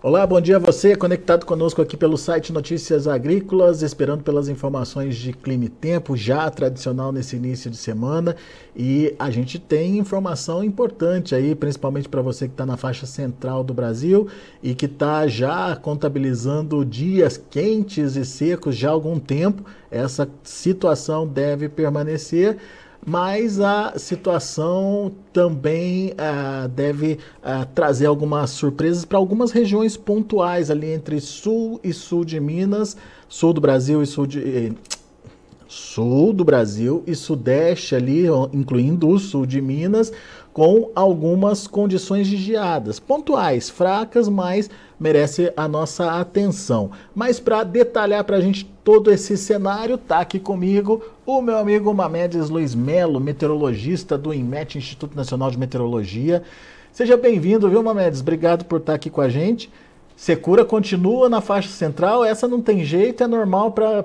Olá, bom dia a você, conectado conosco aqui pelo site Notícias Agrícolas, esperando pelas informações de clima e tempo, já tradicional nesse início de semana. E a gente tem informação importante aí, principalmente para você que está na faixa central do Brasil e que está já contabilizando dias quentes e secos já há algum tempo. Essa situação deve permanecer mas a situação também uh, deve uh, trazer algumas surpresas para algumas regiões pontuais ali entre sul e sul de Minas, sul do Brasil e sul de eh, sul do Brasil e sudeste ali, incluindo o sul de Minas, com algumas condições de geadas pontuais, fracas, mas merece a nossa atenção. Mas para detalhar para a gente todo esse cenário, tá aqui comigo o meu amigo Mamedes Luiz Melo, meteorologista do INMET, Instituto Nacional de Meteorologia. Seja bem-vindo, viu, Mamedes? Obrigado por estar aqui com a gente. Secura continua na faixa central, essa não tem jeito, é normal para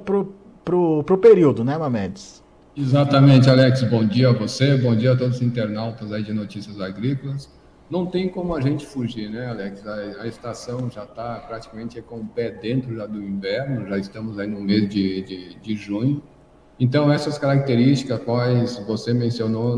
o período, né, Mamedes? Exatamente, Alex. Bom dia a você, bom dia a todos os internautas aí de notícias agrícolas não tem como a gente fugir, né, Alex? A, a estação já está praticamente com o pé dentro já do inverno, já estamos aí no mês de, de, de junho. Então, essas características quais você mencionou,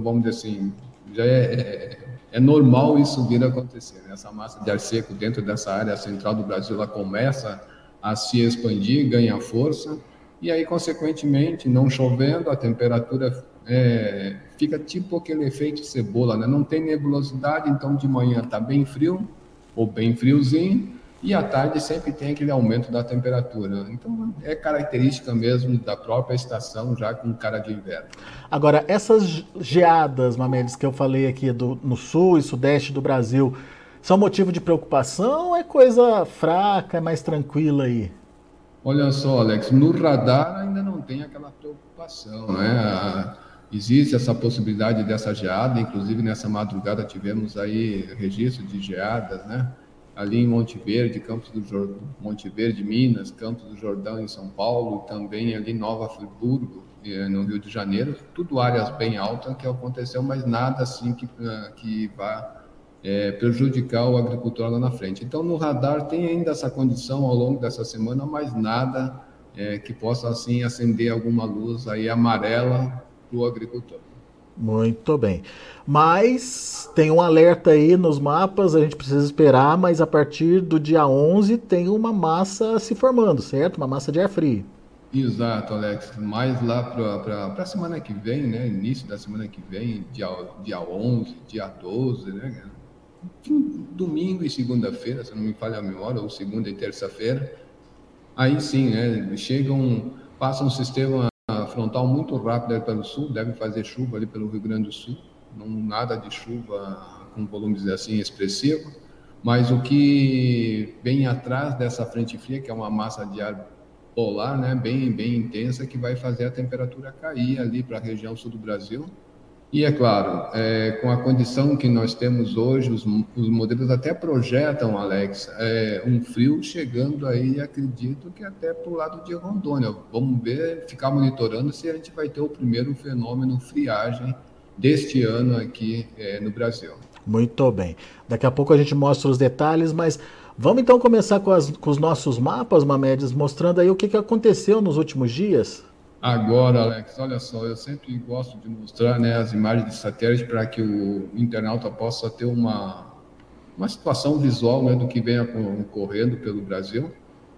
vamos dizer assim, já é, é, é normal isso vir a acontecer. Né? Essa massa de ar seco dentro dessa área central do Brasil, ela começa a se expandir, ganha força, e aí, consequentemente, não chovendo, a temperatura é, fica tipo aquele efeito cebola, né? Não tem nebulosidade, então de manhã está bem frio ou bem friozinho e à tarde sempre tem aquele aumento da temperatura. Então é característica mesmo da própria estação já com cara de inverno. Agora essas geadas, Mamedes, que eu falei aqui do, no sul e sudeste do Brasil, são motivo de preocupação ou é coisa fraca, é mais tranquila aí? Olha só, Alex, no radar ainda não tem aquela preocupação, né? Existe essa possibilidade dessa geada, inclusive nessa madrugada tivemos aí registro de geadas, né? Ali em Monte Verde, Campos do Jordão, Monte Verde, Minas, Campos do Jordão em São Paulo, também ali Nova Friburgo, eh, no Rio de Janeiro, tudo áreas bem altas que aconteceu, mas nada assim que, eh, que vá é, prejudicar o agricultor lá na frente. Então, no radar tem ainda essa condição ao longo dessa semana, mas nada é, que possa assim acender alguma luz aí amarela do agricultor. Muito bem. Mas tem um alerta aí nos mapas, a gente precisa esperar, mas a partir do dia 11 tem uma massa se formando, certo? Uma massa de ar frio. Exato, Alex. Mais lá para a semana que vem, né? Início da semana que vem, dia, dia 11, dia 12, né? Domingo e segunda-feira, se não me falha a memória, ou segunda e terça-feira. Aí sim, né? Chegam, passa um sistema frontal muito rápido ali pelo sul, deve fazer chuva ali pelo Rio Grande do Sul, não nada de chuva com volumes assim expressivo, mas o que vem atrás dessa frente fria, que é uma massa de ar polar, né, bem bem intensa, que vai fazer a temperatura cair ali para a região sul do Brasil, e é claro, é, com a condição que nós temos hoje, os, os modelos até projetam, Alex, é, um frio chegando aí, acredito que até para o lado de Rondônia. Vamos ver, ficar monitorando se a gente vai ter o primeiro fenômeno friagem deste ano aqui é, no Brasil. Muito bem. Daqui a pouco a gente mostra os detalhes, mas vamos então começar com, as, com os nossos mapas, Mamedes, mostrando aí o que, que aconteceu nos últimos dias. Agora, Alex, olha só, eu sempre gosto de mostrar né, as imagens de satélite para que o internauta possa ter uma, uma situação visual né, do que vem ocorrendo pelo Brasil.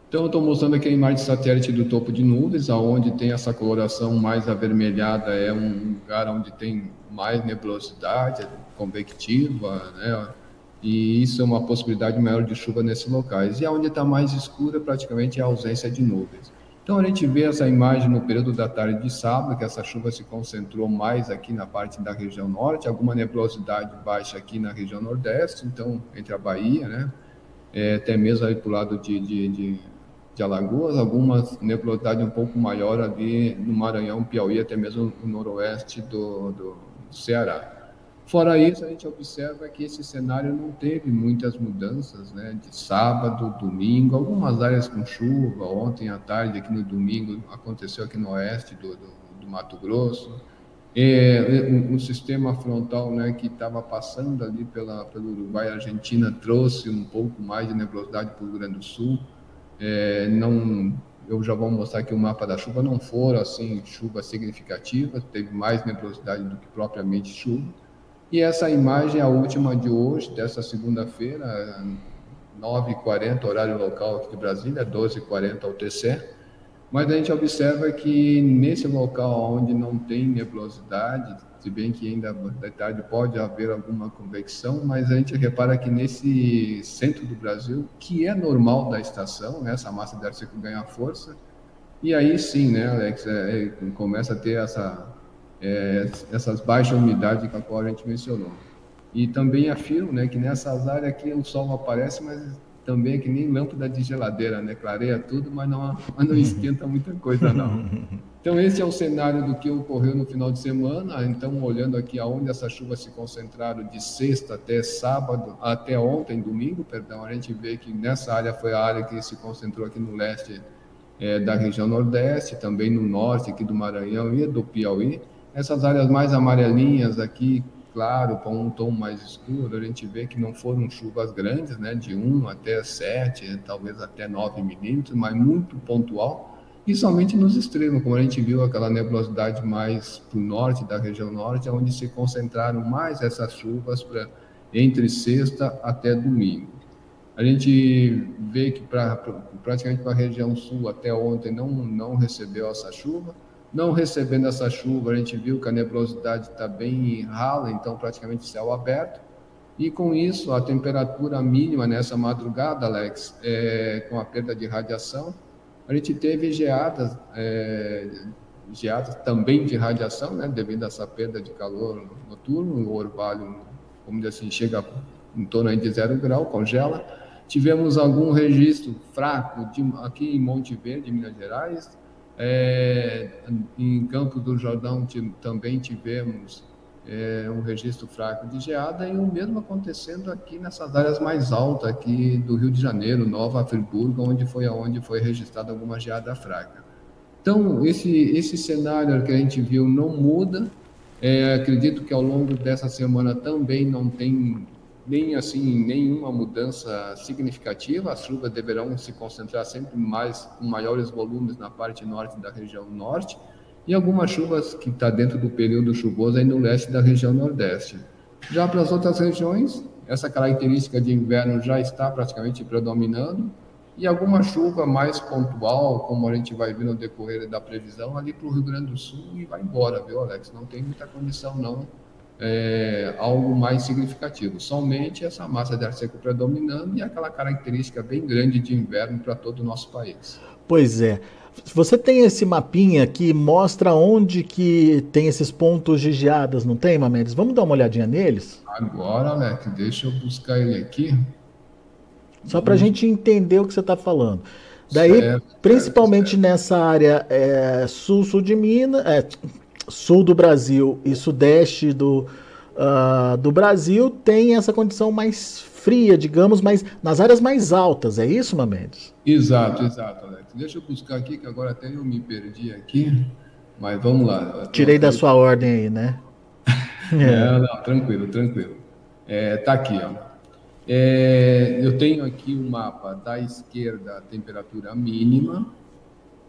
Então, eu estou mostrando aqui a imagem de satélite do topo de nuvens, aonde tem essa coloração mais avermelhada, é um lugar onde tem mais nebulosidade convectiva, né? E isso é uma possibilidade maior de chuva nesses locais. E aonde está mais escura, praticamente é a ausência de nuvens. Então a gente vê essa imagem no período da tarde de sábado, que essa chuva se concentrou mais aqui na parte da região norte, alguma nebulosidade baixa aqui na região nordeste, então entre a Bahia, né, é, até mesmo ali para o lado de, de, de, de Alagoas, alguma nebulosidade um pouco maior ali no Maranhão, Piauí, até mesmo no noroeste do, do Ceará. Fora isso, a gente observa que esse cenário não teve muitas mudanças, né? De sábado, domingo, algumas áreas com chuva. Ontem à tarde, aqui no domingo, aconteceu aqui no oeste do, do, do Mato Grosso. É, o, o, sistema frontal né, que estava passando ali pela, pelo Uruguai e Argentina trouxe um pouco mais de nebulosidade para o Rio Grande do Sul. É, não, eu já vou mostrar aqui o mapa da chuva, não foram assim chuvas significativas, teve mais nebulosidade do que propriamente chuva. E essa imagem é a última de hoje, dessa segunda-feira, 9h40, horário local aqui de Brasília, 12h40 UTC. Mas a gente observa que nesse local onde não tem nebulosidade, se bem que ainda de tarde pode haver alguma convecção, mas a gente repara que nesse centro do Brasil, que é normal da estação, né, essa massa de ar seco ganha força, e aí sim, né, Alex, é, é, começa a ter essa, é, essas baixas umidades que a qual a gente mencionou. E também afirmo né, que nessas áreas aqui o sol aparece, mas também é que nem lâmpada de geladeira, né? Clareia tudo, mas não, mas não esquenta muita coisa, não. Então, esse é o cenário do que ocorreu no final de semana. Então, olhando aqui aonde essas chuvas se concentraram de sexta até sábado, até ontem, domingo, perdão, a gente vê que nessa área foi a área que se concentrou aqui no leste é, da região nordeste, também no norte aqui do Maranhão e do Piauí. Essas áreas mais amarelinhas aqui, claro para um tom mais escuro, a gente vê que não foram chuvas grandes, né, de 1 até 7, talvez até 9 milímetros, mas muito pontual, e somente nos extremos, como a gente viu aquela nebulosidade mais para o norte, da região norte, onde se concentraram mais essas chuvas pra, entre sexta até domingo. A gente vê que pra praticamente para a região sul até ontem não, não recebeu essa chuva, não recebendo essa chuva, a gente viu que a nebulosidade está bem rala, então praticamente céu aberto. E com isso, a temperatura mínima nessa madrugada, Alex, é, com a perda de radiação, a gente teve geadas, é, geadas também de radiação, né, devido a essa perda de calor noturno, o orvalho, como diz assim, chega em torno de zero grau, congela. Tivemos algum registro fraco de, aqui em Monte Verde, Minas Gerais, é, em Campos do Jordão também tivemos é, um registro fraco de geada e o mesmo acontecendo aqui nessas áreas mais altas aqui do Rio de Janeiro, Nova Friburgo, onde foi aonde foi registrada alguma geada fraca. Então esse esse cenário que a gente viu não muda. É, acredito que ao longo dessa semana também não tem nem assim nenhuma mudança significativa. As chuvas deverão se concentrar sempre mais com maiores volumes na parte norte da região norte e algumas chuvas que está dentro do período chuvoso aí no leste da região nordeste. Já para as outras regiões, essa característica de inverno já está praticamente predominando e alguma chuva mais pontual, como a gente vai ver no decorrer da previsão, ali para o Rio Grande do Sul e vai embora, viu, Alex? Não tem muita condição não é, algo mais significativo. Somente essa massa de ar seco predominando e aquela característica bem grande de inverno para todo o nosso país. Pois é. Você tem esse mapinha que mostra onde que tem esses pontos de geadas, não tem, Mamedes? Vamos dar uma olhadinha neles? Agora, Alex, deixa eu buscar ele aqui. Só para a gente entender o que você está falando. Daí, certo, principalmente certo. nessa área é, sul-sul de Minas, é, sul do Brasil e sudeste do, uh, do Brasil tem essa condição mais fria, digamos, mas nas áreas mais altas, é isso, Mamedes? Exato, exato, Alex. Deixa eu buscar aqui, que agora até eu me perdi aqui, mas vamos lá. Tirei da sua ordem aí, né? é, não, tranquilo, tranquilo. É, tá aqui, ó. É, eu tenho aqui o um mapa da esquerda, temperatura mínima,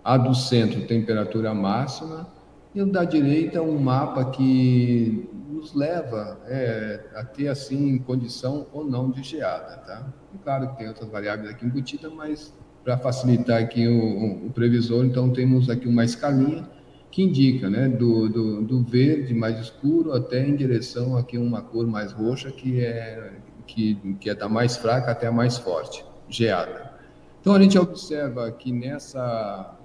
a do centro, temperatura máxima, e da direita um mapa que nos leva é, a ter assim condição ou não de geada, tá? E claro que tem outras variáveis aqui embutidas, mas para facilitar aqui o, o, previsor, então temos aqui uma escalinha que indica, né, do, do, do, verde mais escuro até em direção aqui uma cor mais roxa que é que, que é da mais fraca até a mais forte, geada. Então a gente observa que nessa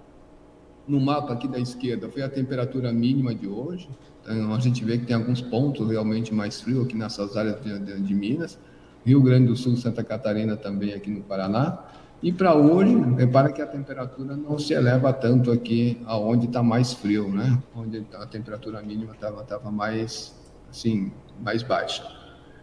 no mapa aqui da esquerda foi a temperatura mínima de hoje. Então, a gente vê que tem alguns pontos realmente mais frios aqui nessas áreas de, de, de Minas. Rio Grande do Sul, Santa Catarina também aqui no Paraná. E para hoje, repara que a temperatura não se eleva tanto aqui aonde está mais frio, né? Onde a temperatura mínima estava mais, assim, mais baixa.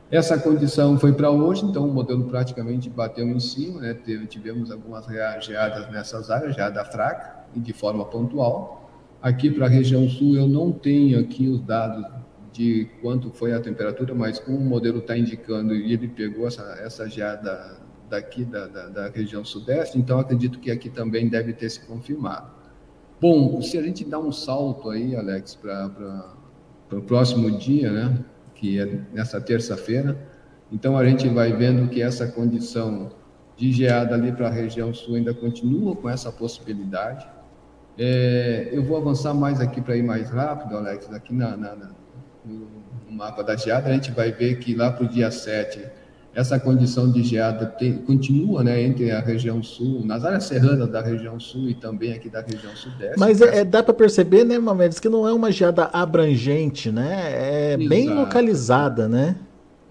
Essa condição foi para hoje, então o modelo praticamente bateu em cima, né? Tivemos algumas geadas nessas áreas, geada fraca, de forma pontual. Aqui para a região sul eu não tenho aqui os dados de quanto foi a temperatura, mas como o modelo está indicando e ele pegou essa, essa geada daqui da, da, da, região sudeste, então acredito que aqui também deve ter se confirmado. Bom, se a gente dá um salto aí, Alex, para o próximo dia, né, que é nessa terça-feira, então a gente vai vendo que essa condição de geada ali para a região sul ainda continua com essa possibilidade. É, eu vou avançar mais aqui para ir mais rápido, Alex, aqui na, na, na, no mapa da geada, a gente vai ver que lá para o dia 7, essa condição de geada tem, continua né, entre a região sul, nas áreas serranas da região sul e também aqui da região sudeste. Mas é, é dá para perceber, né, Mamedes, que não é uma geada abrangente, né? É Exato. bem localizada, né?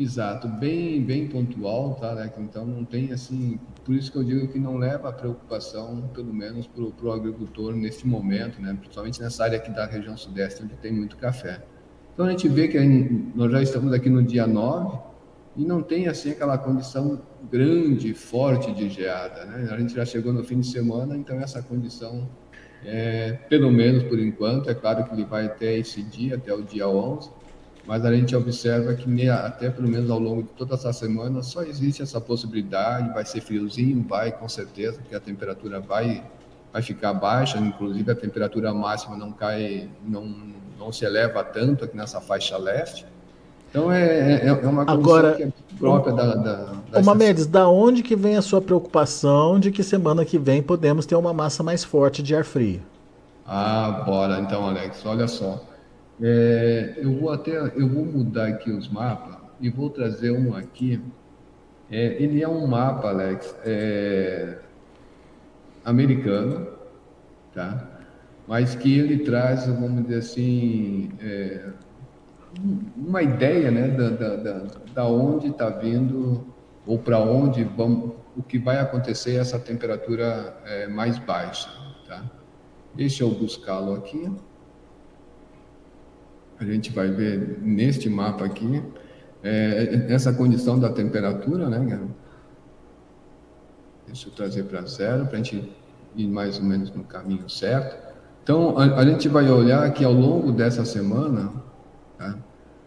Exato, bem, bem pontual, tá, né? Então não tem assim, por isso que eu digo que não leva a preocupação, pelo menos para o agricultor neste momento, né? Principalmente nessa área aqui da região sudeste, onde tem muito café. Então a gente vê que nós já estamos aqui no dia 9 e não tem assim aquela condição grande, forte de geada, né? A gente já chegou no fim de semana, então essa condição é, pelo menos por enquanto, é claro que ele vai até esse dia, até o dia 11, mas a gente observa que até pelo menos ao longo de toda essa semana só existe essa possibilidade, vai ser friozinho, vai com certeza, porque a temperatura vai vai ficar baixa, inclusive a temperatura máxima não cai, não, não se eleva tanto aqui nessa faixa leste. Então é, é, é uma coisa Agora, que é própria da, da, da Uma Mendes, da onde que vem a sua preocupação de que semana que vem podemos ter uma massa mais forte de ar frio? Ah, bora então, Alex. Olha só. É, eu vou até eu vou mudar aqui os mapas e vou trazer um aqui. É, ele é um mapa, Alex, é, americano, tá? Mas que ele traz, vamos dizer assim, é, uma ideia, né, da, da, da, da onde está vindo ou para onde vamos, o que vai acontecer essa temperatura é, mais baixa, tá? Deixa eu buscá-lo aqui a gente vai ver neste mapa aqui, é, essa condição da temperatura, né? Deixa eu trazer para zero, para a gente ir mais ou menos no caminho certo. Então, a, a gente vai olhar que ao longo dessa semana, tá?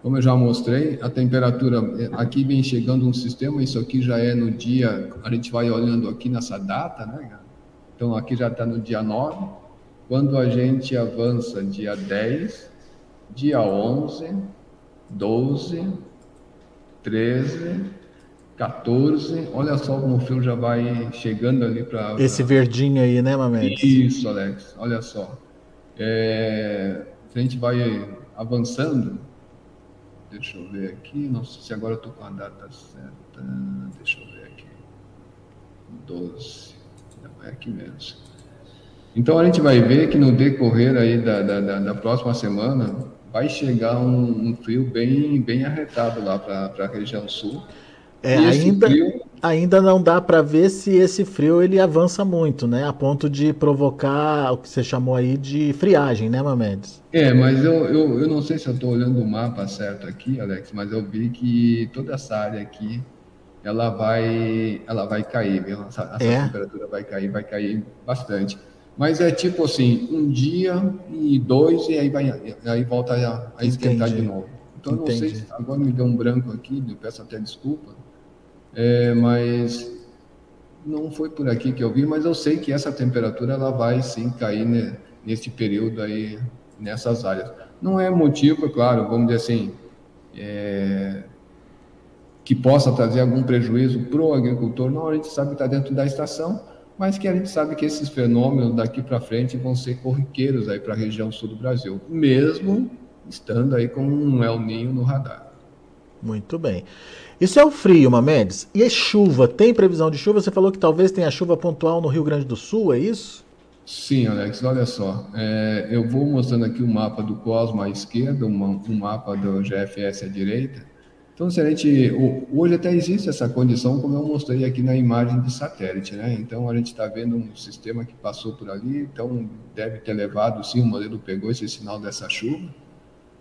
como eu já mostrei, a temperatura, aqui vem chegando um sistema, isso aqui já é no dia, a gente vai olhando aqui nessa data, né? Então, aqui já está no dia 9. Quando a gente avança dia 10, dia 11, 12, 13, 14. Olha só como o fio já vai chegando ali para. Esse verdinho aí, né, Mamedes? Isso, Alex. Olha só. É... A gente vai avançando. Deixa eu ver aqui. Não sei se agora eu estou com a data certa. Deixa eu ver aqui. 12. Não é aqui mesmo. Então a gente vai ver que no decorrer aí da, da, da, da próxima semana vai chegar um, um frio bem, bem arretado lá para a região sul. É, ainda, frio... ainda não dá para ver se esse frio ele avança muito, né? A ponto de provocar o que você chamou aí de friagem, né, Mamedes? É, mas eu, eu, eu não sei se eu estou olhando o mapa certo aqui, Alex, mas eu vi que toda essa área aqui ela vai, ela vai cair, viu? Essa, essa é? temperatura vai cair, vai cair bastante. Mas é tipo assim, um dia e dois, e aí, vai, aí volta a, a esquentar Entendi. de novo. Então, Entendi. não sei se agora me deu um branco aqui, eu peço até desculpa, é, mas não foi por aqui que eu vi, mas eu sei que essa temperatura ela vai sim cair ne, neste período aí, nessas áreas. Não é motivo, é claro, vamos dizer assim, é, que possa trazer algum prejuízo para o agricultor, não, a gente sabe que está dentro da estação, mas que a gente sabe que esses fenômenos daqui para frente vão ser corriqueiros aí para a região sul do Brasil, mesmo estando aí com um El Ninho no radar. Muito bem. Isso é o frio, Mamedes. E a chuva? Tem previsão de chuva? Você falou que talvez tenha chuva pontual no Rio Grande do Sul, é isso? Sim, Alex, olha só. É, eu vou mostrando aqui o um mapa do Cosmo à esquerda, um, um mapa do GFS à direita. Então, se a gente, hoje até existe essa condição, como eu mostrei aqui na imagem de satélite, né? Então, a gente está vendo um sistema que passou por ali, então deve ter levado, sim, o modelo pegou esse sinal dessa chuva,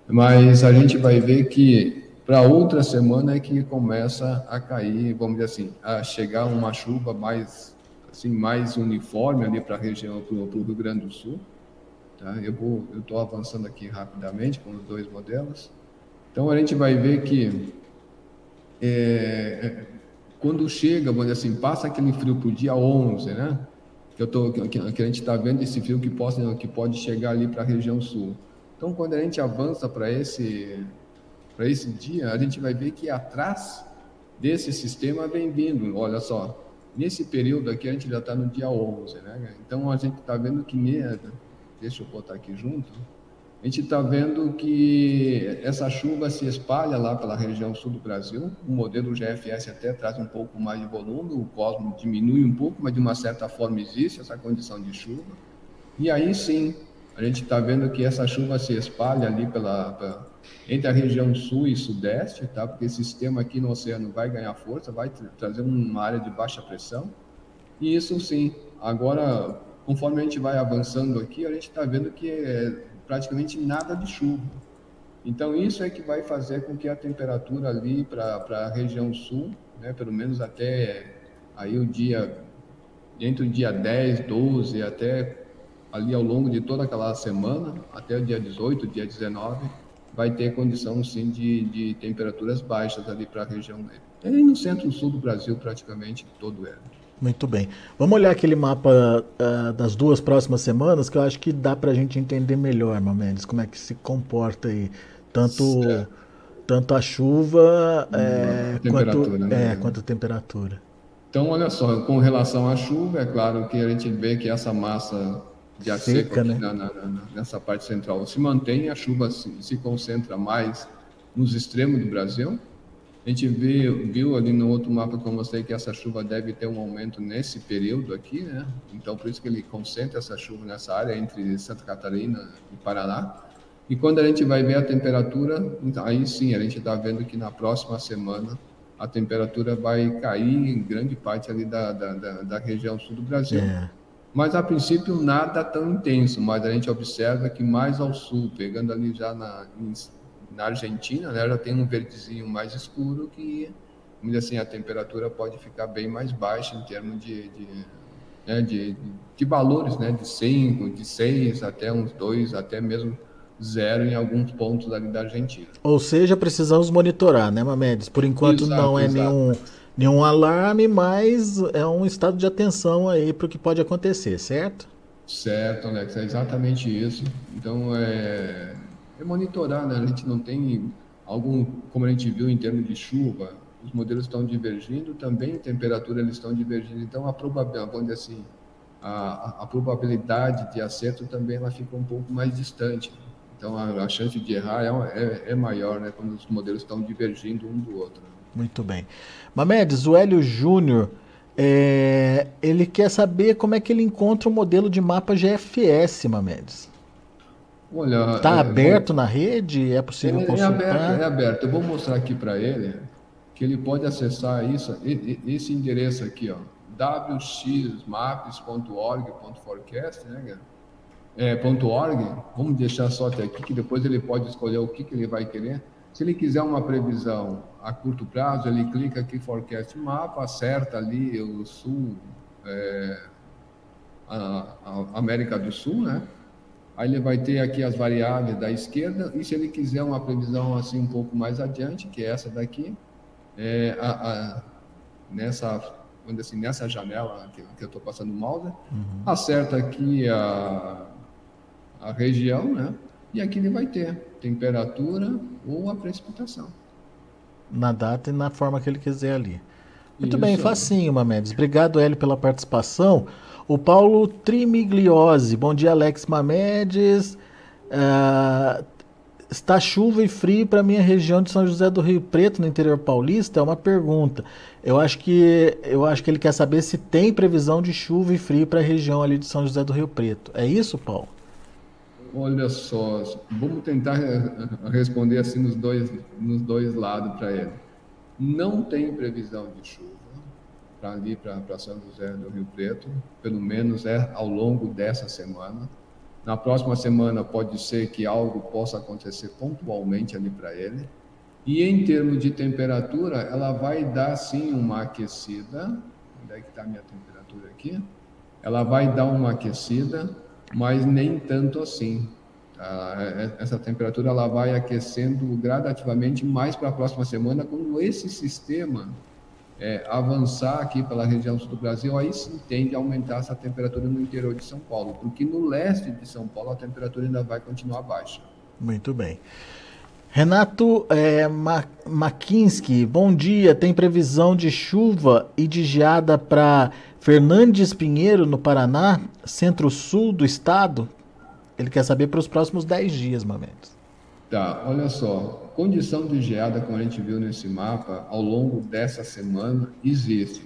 mas a gente vai ver que para outra semana é que começa a cair, vamos dizer assim, a chegar uma chuva mais, assim, mais uniforme ali para a região, para o Rio Grande do Sul, Tá? Eu estou avançando aqui rapidamente com os dois modelos. Então a gente vai ver que é, é quando chega, vamos dizer assim, passa aquele frio para o dia 11, né? Que, eu tô, que, a gente está vendo esse frio que pode, que pode chegar ali para a região sul. Então, quando a gente avança para esse, esse dia, a gente vai ver que atrás desse sistema vem vindo, olha só, nesse período aqui a gente já está no dia 11, né? Então, a gente está vendo que, deixa eu botar aqui junto, a gente está vendo que essa chuva se espalha lá pela região sul do Brasil. O modelo GFS até traz um pouco mais de volume, o Cosmo diminui um pouco, mas de uma certa forma existe essa condição de chuva. E aí sim, a gente está vendo que essa chuva se espalha ali pela, entre a região sul e sudeste, tá? porque esse sistema aqui no oceano vai ganhar força, vai tra trazer uma área de baixa pressão. E isso sim, agora, conforme a gente vai avançando aqui, a gente está vendo que é, praticamente nada de chuva. Então, isso é que vai fazer com que a temperatura ali para a região sul, né, pelo menos até aí o dia, entre o dia 10, 12, até ali ao longo de toda aquela semana, até o dia 18, dia 19, vai ter condição sim de, de temperaturas baixas ali para a região. É no centro-sul do Brasil, praticamente todo ela. Muito bem. Vamos olhar aquele mapa uh, das duas próximas semanas, que eu acho que dá para a gente entender melhor, Mamedes, como é que se comporta aí. Tanto, tanto a chuva é, quanto, né? é, quanto a temperatura. Então, olha só, com relação à chuva, é claro que a gente vê que essa massa de ar seco né? na, na, nessa parte central se mantém, a chuva se, se concentra mais nos extremos do Brasil, a gente viu, viu ali no outro mapa que eu mostrei que essa chuva deve ter um aumento nesse período aqui, né? Então, por isso que ele concentra essa chuva nessa área entre Santa Catarina e Paraná. E quando a gente vai ver a temperatura, então, aí sim, a gente está vendo que na próxima semana a temperatura vai cair em grande parte ali da, da, da, da região sul do Brasil. É. Mas a princípio nada tão intenso, mas a gente observa que mais ao sul, pegando ali já na, na Argentina, né, já tem um verdezinho mais escuro que, assim, a temperatura pode ficar bem mais baixa em termos de, de, né, de, de valores, né, de 5, de 6, até uns 2, até mesmo zero em alguns pontos ali da Argentina. Ou seja, precisamos monitorar, né, Mamedes? Por enquanto exato, não é exato. nenhum, nenhum alarme, mas é um estado de atenção aí para o que pode acontecer, certo? Certo, Alex, é exatamente isso. Então, é, é monitorar, né? A gente não tem algum, como a gente viu em termos de chuva, os modelos estão divergindo, também temperatura eles estão divergindo, então a probabilidade, assim, a, a, probabilidade de acerto também ela fica um pouco mais distante. Então a, a chance de errar é, é, é, maior, né, quando os modelos estão divergindo um do outro. Muito bem. Mamedes, o Hélio Júnior, é, ele quer saber como é que ele encontra o modelo de mapa GFS, Mamedes. Olha, está é, aberto vou... na rede? É possível é, consultar? É aberto, é aberto. Eu vou mostrar aqui para ele que ele pode acessar isso, esse endereço aqui, ó, wxmaps.org.forecast, né, é, .org. Vamos deixar só até aqui, que depois ele pode escolher o que, que ele vai querer. Se ele quiser uma previsão a curto prazo, ele clica aqui Forecast Mapa, acerta ali o Sul, é, a, a América do Sul, né? Aí ele vai ter aqui as variáveis da esquerda, e se ele quiser uma previsão assim um pouco mais adiante, que é essa daqui, é, a, a, nessa, assim, nessa janela que, que eu estou passando o mouse, uhum. acerta aqui a, a região, né? E aqui ele vai ter temperatura ou a precipitação. Na data e na forma que ele quiser ali. Muito Isso. bem, facinho, Mamedes. Obrigado, Hélio, pela participação. O Paulo Trimigliose, bom dia Alex Mamedes. Uh, está chuva e frio para minha região de São José do Rio Preto, no interior paulista? É uma pergunta. Eu acho que eu acho que ele quer saber se tem previsão de chuva e frio para a região ali de São José do Rio Preto. É isso, Paulo? Olha só, vamos tentar responder assim nos dois, nos dois lados para ele. Não tem previsão de chuva para ali, para São José do Rio Preto, pelo menos é ao longo dessa semana. Na próxima semana pode ser que algo possa acontecer pontualmente ali para ele. E em termos de temperatura, ela vai dar sim uma aquecida. Onde é que está a minha temperatura aqui? Ela vai dar uma aquecida. mas nem tanto assim. Essa temperatura ela vai aquecendo gradativamente mais para a próxima semana, quando esse sistema é, avançar aqui pela região sul do Brasil, aí sim tende a aumentar essa temperatura no interior de São Paulo, porque no leste de São Paulo a temperatura ainda vai continuar baixa. Muito bem. Renato é, Makinski, bom dia. Tem previsão de chuva e de geada para Fernandes Pinheiro, no Paraná, centro-sul do estado? Ele quer saber para os próximos 10 dias, Mamedes. Tá, olha só. Condição de geada, como a gente viu nesse mapa, ao longo dessa semana, existe.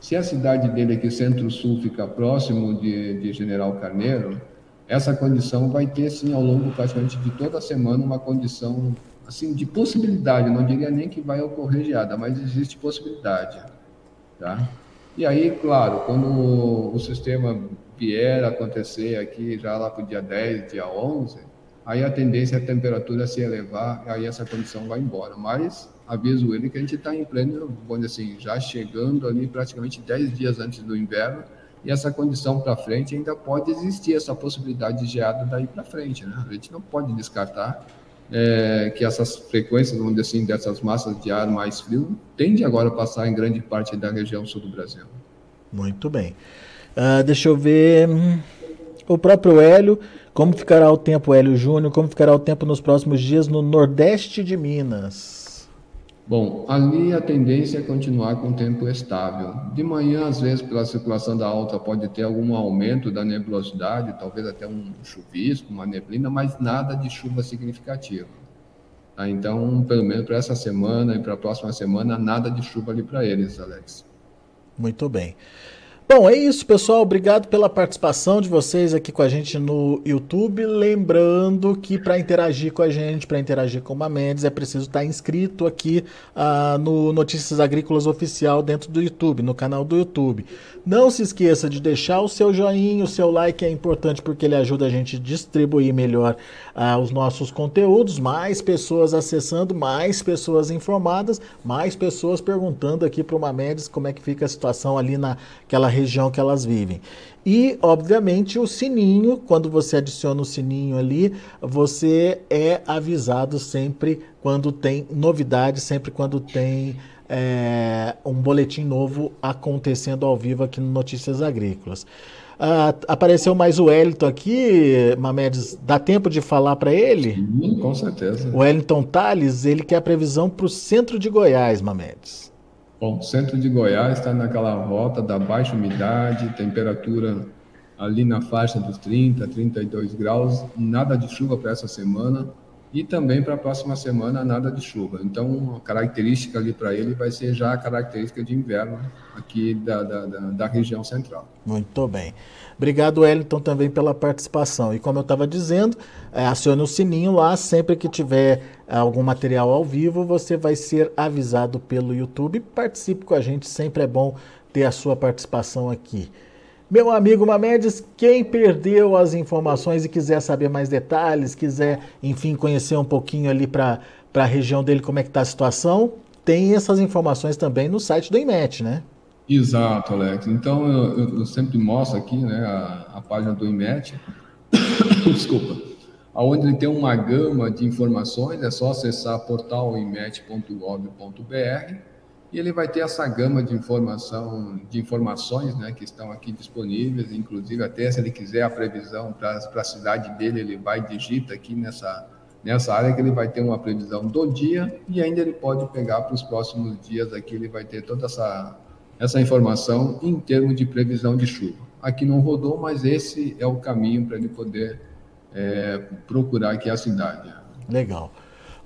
Se a cidade dele aqui, centro-sul, fica próximo de, de General Carneiro, essa condição vai ter, sim, ao longo praticamente de toda a semana, uma condição assim de possibilidade, não diria nem que vai ocorrer geada, mas existe possibilidade, tá? E aí, claro, quando o sistema vier acontecer aqui já lá para o dia 10, dia 11, aí a tendência é a temperatura se elevar, aí essa condição vai embora. Mas aviso ele que a gente está em pleno, vamos assim, já chegando ali praticamente 10 dias antes do inverno, e essa condição para frente ainda pode existir essa possibilidade de geada daí para frente, né? A gente não pode descartar é, que essas frequências, vamos dizer assim, dessas massas de ar mais frio, tende agora a passar em grande parte da região sul do Brasil. Muito bem. Uh, deixa eu ver. O próprio Hélio, como ficará o tempo, Hélio Júnior, como ficará o tempo nos próximos dias no Nordeste de Minas? Bom, ali a tendência é continuar com tempo estável. De manhã, às vezes, pela circulação da alta, pode ter algum aumento da nebulosidade, talvez até um chuvisco, uma neblina, mas nada de chuva significativa. Tá? Então, pelo menos para essa semana e para a próxima semana, nada de chuva ali para eles, Alex. Muito bem. Bom, é isso, pessoal. Obrigado pela participação de vocês aqui com a gente no YouTube. Lembrando que para interagir com a gente, para interagir com o Mendes, é preciso estar inscrito aqui uh, no Notícias Agrícolas Oficial dentro do YouTube, no canal do YouTube. Não se esqueça de deixar o seu joinha, o seu like é importante porque ele ajuda a gente a distribuir melhor uh, os nossos conteúdos. Mais pessoas acessando, mais pessoas informadas, mais pessoas perguntando aqui para o Mendes como é que fica a situação ali naquela região que elas vivem. E, obviamente, o sininho, quando você adiciona o sininho ali, você é avisado sempre quando tem novidade, sempre quando tem é, um boletim novo acontecendo ao vivo aqui no Notícias Agrícolas. Ah, apareceu mais o Wellington aqui, Mamedes, dá tempo de falar para ele? Sim, com certeza. O Wellington Tales, ele quer a previsão para o centro de Goiás, Mamedes. Bom, centro de Goiás está naquela rota da baixa umidade, temperatura ali na faixa dos 30, 32 graus, nada de chuva para essa semana e também para a próxima semana nada de chuva. Então, a característica ali para ele vai ser já a característica de inverno aqui da, da, da, da região central. Muito bem. Obrigado, Wellington, também pela participação. E como eu estava dizendo, é, acione o sininho lá, sempre que tiver algum material ao vivo, você vai ser avisado pelo YouTube. Participe com a gente, sempre é bom ter a sua participação aqui. Meu amigo Mamedes, quem perdeu as informações e quiser saber mais detalhes, quiser, enfim, conhecer um pouquinho ali para a região dele como é que está a situação, tem essas informações também no site do IMET, né? Exato, Alex. Então, eu, eu sempre mostro aqui né, a, a página do IMET, desculpa, onde ele tem uma gama de informações, é só acessar portalimet.gov.br e ele vai ter essa gama de informação, de informações, né, que estão aqui disponíveis, inclusive até se ele quiser a previsão para a cidade dele, ele vai digita aqui nessa nessa área que ele vai ter uma previsão do dia e ainda ele pode pegar para os próximos dias aqui, ele vai ter toda essa essa informação em termos de previsão de chuva. Aqui não rodou, mas esse é o caminho para ele poder é, procurar aqui a cidade. Legal.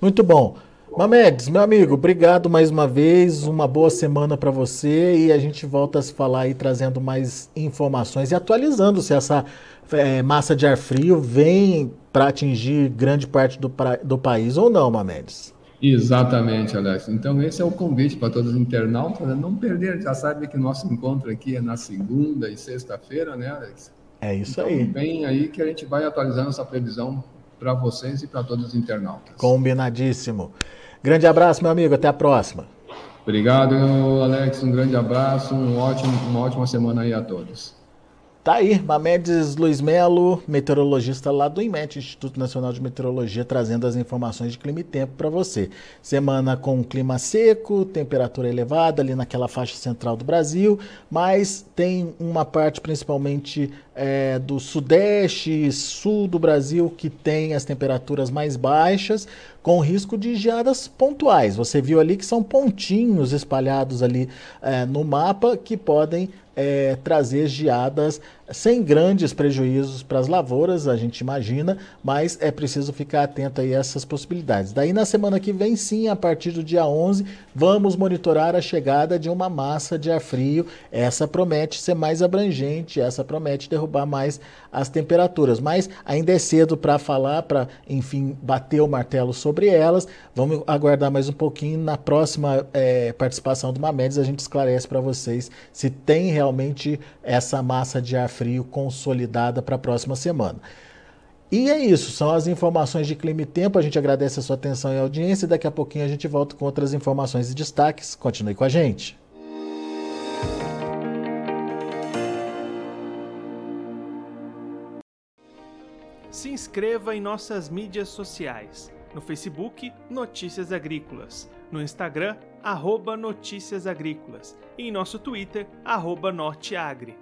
Muito bom. Mamedes, meu amigo, obrigado mais uma vez, uma boa semana para você e a gente volta a se falar aí trazendo mais informações e atualizando se essa é, massa de ar frio vem para atingir grande parte do, pra, do país ou não, Mamedes. Exatamente, Alex. Então esse é o convite para todos os internautas, né? não perder, já sabe que nosso encontro aqui é na segunda e sexta-feira, né, Alex? É isso então, aí. Vem aí que a gente vai atualizando essa previsão para vocês e para todos os internautas. Combinadíssimo. Grande abraço, meu amigo. Até a próxima. Obrigado, Alex. Um grande abraço. Um ótimo, uma ótima semana aí a todos. Tá aí, Mamedes Luiz Melo, meteorologista lá do IMET, Instituto Nacional de Meteorologia, trazendo as informações de clima e tempo para você. Semana com clima seco, temperatura elevada ali naquela faixa central do Brasil, mas tem uma parte principalmente é, do sudeste e sul do Brasil que tem as temperaturas mais baixas, com risco de geadas pontuais. Você viu ali que são pontinhos espalhados ali é, no mapa que podem é, trazer geadas sem grandes prejuízos para as lavouras, a gente imagina, mas é preciso ficar atento aí a essas possibilidades. Daí na semana que vem, sim, a partir do dia 11, vamos monitorar a chegada de uma massa de ar frio. Essa promete ser mais abrangente, essa promete derrubar mais as temperaturas, mas ainda é cedo para falar, para, enfim, bater o martelo sobre elas. Vamos aguardar mais um pouquinho. Na próxima é, participação do Mamedes, a gente esclarece para vocês se tem realmente essa massa de ar frio consolidada para a próxima semana. E é isso, são as informações de clima e tempo. A gente agradece a sua atenção e audiência. E daqui a pouquinho a gente volta com outras informações e destaques. Continue com a gente. Se inscreva em nossas mídias sociais. No Facebook, Notícias Agrícolas. No Instagram, arroba Notícias Agrícolas. E em nosso Twitter, arroba Norteagri.